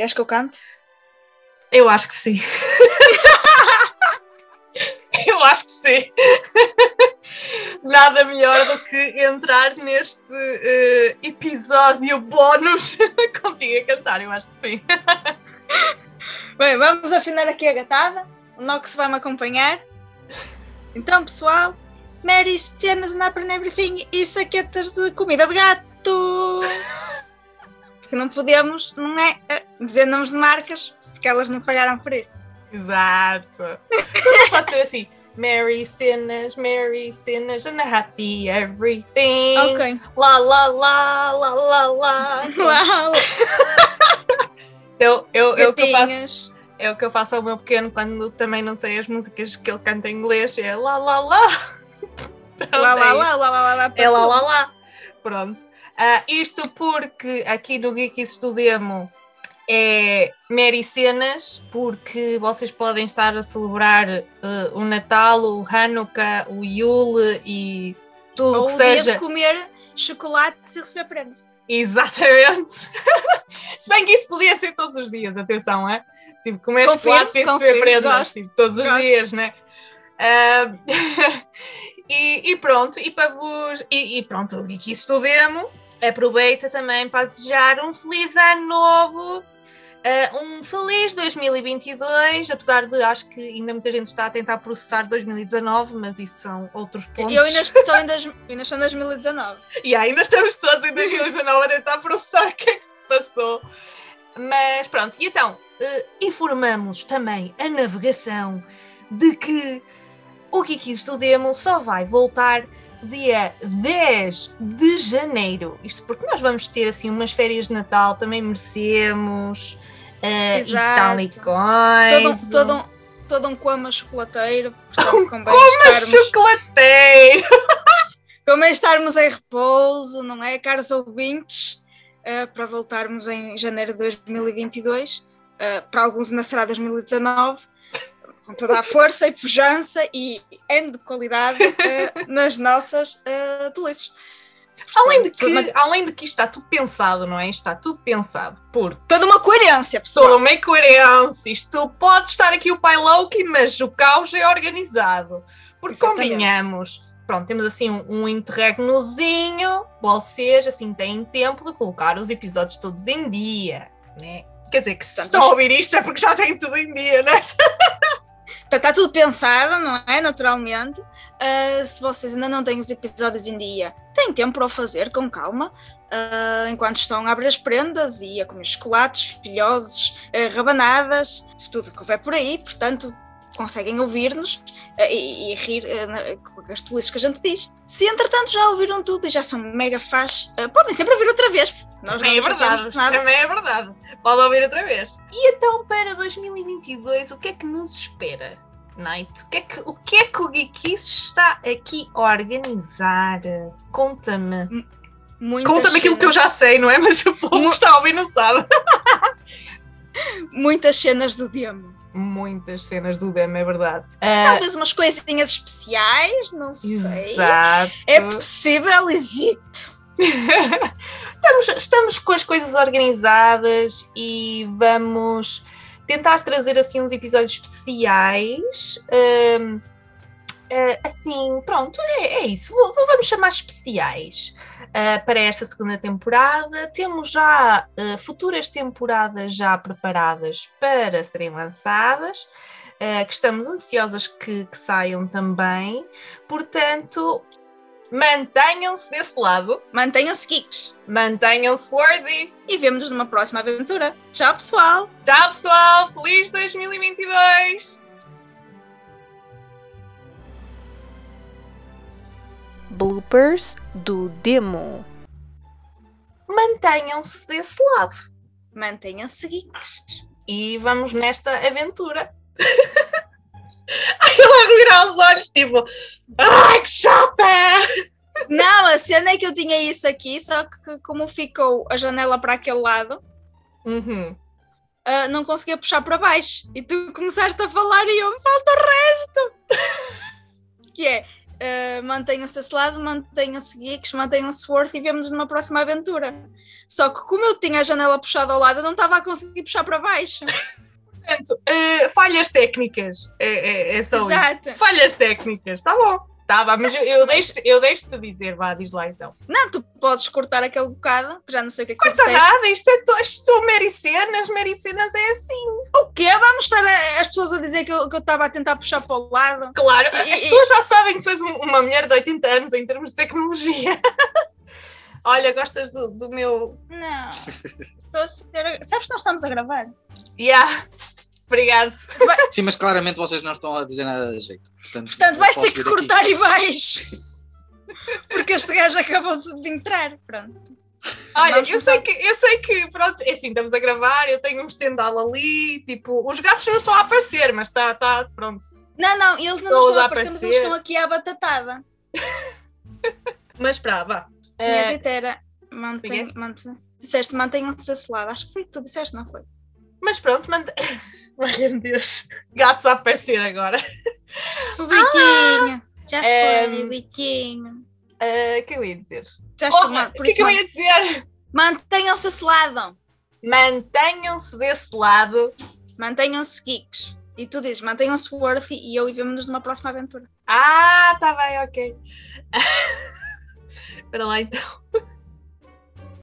Queres que eu cante? Eu acho que sim. Eu acho que sim. Nada melhor do que entrar neste uh, episódio bónus contigo a cantar, eu acho que sim. Bem, vamos afinar aqui a gatada. O Nox vai me acompanhar. Então, pessoal, Mary cenas na Everything e saquetas de comida de gato. Porque não podemos, não é, eh, dizer nomes de marcas, porque elas não pagaram por isso. Exato. Então, pode ser assim. Mary cenas, Mary cenas, and a happy everything. Ok. La la la la la la. Uau! Eu, eu, eu, que eu faço, é o que eu faço ao meu pequeno quando também não sei as músicas que ele canta em inglês. É lá lá lá. Pronto, Lá, é lá, isso. lá, lá, lá, lá, É lá lá lá. Pronto. Ah, isto porque aqui no Geek Estudemo é Mary Cenas, porque vocês podem estar a celebrar eh, o Natal, o Hanukkah, o Yule e tudo Ou o que seja. de comer chocolates e receber prendas. Exatamente. Se bem que isso podia ser todos os dias, atenção, é? Tipo, comer chocolate e receber prendas, tipo, todos os gosto. dias, né? Ah, e, e pronto, e para vos. E, e pronto, o Geek Estudemo aproveita também para desejar um feliz ano novo. ah, um feliz 2022, apesar de acho que ainda muita gente está a tentar processar 2019, mas isso são outros pontos. Eu ainda estou em, dois, ainda estou em 2019. E ainda estamos todos em 2019 a tentar processar o que é que se passou. Mas pronto, e então, eh, informamos também a navegação de que o Kiki Estudemo só vai voltar dia 10 de janeiro. Isto porque nós vamos ter assim umas férias de Natal, também merecemos. eh, e tal e Exato. Todo, um- todo, um, todo um coma chocolateiro. Portanto, convém Coma estarmos, chocolateiro! convém estarmos em repouso, não é, caros ouvintes? eh, para voltarmos em janeiro de 2022. eh, para alguns ainda será 2019. Com toda a força e pujança e N de qualidade eh, nas nossas uh, tolices. Além de, que, além de que isto está tudo pensado, não é? Está tudo pensado por Toda uma coerência, pessoal. toda uma coerência. Isto pode estar aqui o pai Loki, mas o caos é organizado. Porque Exatamente. convenhamos, pronto, temos assim um, um interregnozinho, vocês assim têm tempo de colocar os episódios todos em dia, né? Quer dizer, que se Portanto, estão a ouvir isto é porque já têm tudo em dia, né? Está, está tudo pensado, não é? Naturalmente. Uh, se vocês ainda não têm os episódios em dia, têm tempo para o fazer com calma, uh, enquanto estão a abrir as prendas e a comer chocolates, filhoses, uh, rabanadas, tudo que houver por aí. Portanto, conseguem ouvir-nos e, e rir com as tolices que a gente diz. Se entretanto já ouviram tudo e já são mega fãs, podem sempre ouvir outra vez. Nós Também é verdade, também é verdade. Pode ouvir outra vez. E então, para 2022, o que é que nos espera, Night? O que é que o, que é que o Geekies está aqui a organizar? Conta-me. Conta-me aquilo que eu já sei, não é? Mas o povo que está a ouvir não sabe. Muitas cenas do demo. Muitas cenas do Demo, é verdade. Ah, Talvez umas coisinhas especiais, não sei. exato. É possível, exito. estamos, estamos com as coisas organizadas e vamos tentar trazer assim uns episódios especiais. Hum, eh, assim, pronto, é, é isso. Vou- vamos chamar especiais ah, para esta segunda temporada. Temos já ah, futuras temporadas já preparadas para serem lançadas. que estamos ansiosas que, que saiam também. Portanto, mantenham-se desse lado. Mantenham-se geeks. Mantenham-se worthy. E vemo-nos numa próxima aventura. Tchau, pessoal. Tchau, pessoal. Feliz 2022. Bloopers do demo. Mantenham-se desse lado. Mantenham-se geeks. E vamos nesta aventura. Ai, ela a revirar os olhos, tipo, ai, que chata! Cena é que eu tinha isso aqui, só que como ficou a janela para aquele lado, Uhum. ah, não conseguia puxar para baixo. E tu começaste a falar e eu, falta o resto. que é, Uh, mantenham-se desse lado, mantenham-se geeks, mantenham-se worth e vemos-nos numa próxima aventura. Só que como eu tinha a janela puxada ao lado, eu não estava a conseguir puxar para baixo. Portanto, uh, falhas técnicas. É, é, é só Exato. isso. Falhas técnicas, tá bom. Tá, vá, mas eu, eu deixo-te eu deixo dizer, vá, diz lá então. Não, tu podes cortar aquele bocado, que já não sei o que é que tu Corta nada, isto é to- estou Maricenas, Maricenas é assim. O quê? Vamos estar a- as pessoas a dizer que eu estava a tentar puxar para o lado? Claro, E- as e- pessoas já sabem que tu és um- uma mulher de 80 anos em termos de tecnologia. Olha, gostas do, do meu. Não. Sabes que nós estamos a gravar? Yeah. Obrigado. Sim, mas claramente vocês não estão a dizer nada de jeito. Portanto, Portanto, vais ter que vir aqui. cortar e vais. Porque este gajo acabou de entrar. Pronto. Olha, Vamos eu sei, que, eu sei que, pronto, é assim, estamos a gravar, eu tenho um estendal ali, tipo, os gatos não estão a aparecer, mas está, tá, pronto. Não, não, eles não Todos estão a a aparecer, mas eles aparecer. estão aqui à batatada. Mas para, vá. Minha Eh, dita era. Mantém, mantém, disseste mantenham-se desse lado. Acho que foi o que tu disseste, não foi? mas pronto, manda. Valha-me Deus. Gatos a aparecer agora. O biquinho. Já Ehm, foi, o biquinho. Eh, O que eu ia dizer? Já Oh, chamou, o por que é que eu ia dizer? mantenham-se desse lado. Mantenham-se desse lado. Mantenham-se geeks. E tu dizes, mantenham-se worthy e eu e vemos-nos numa próxima aventura. Ah, tá bem, ok. Espera lá então.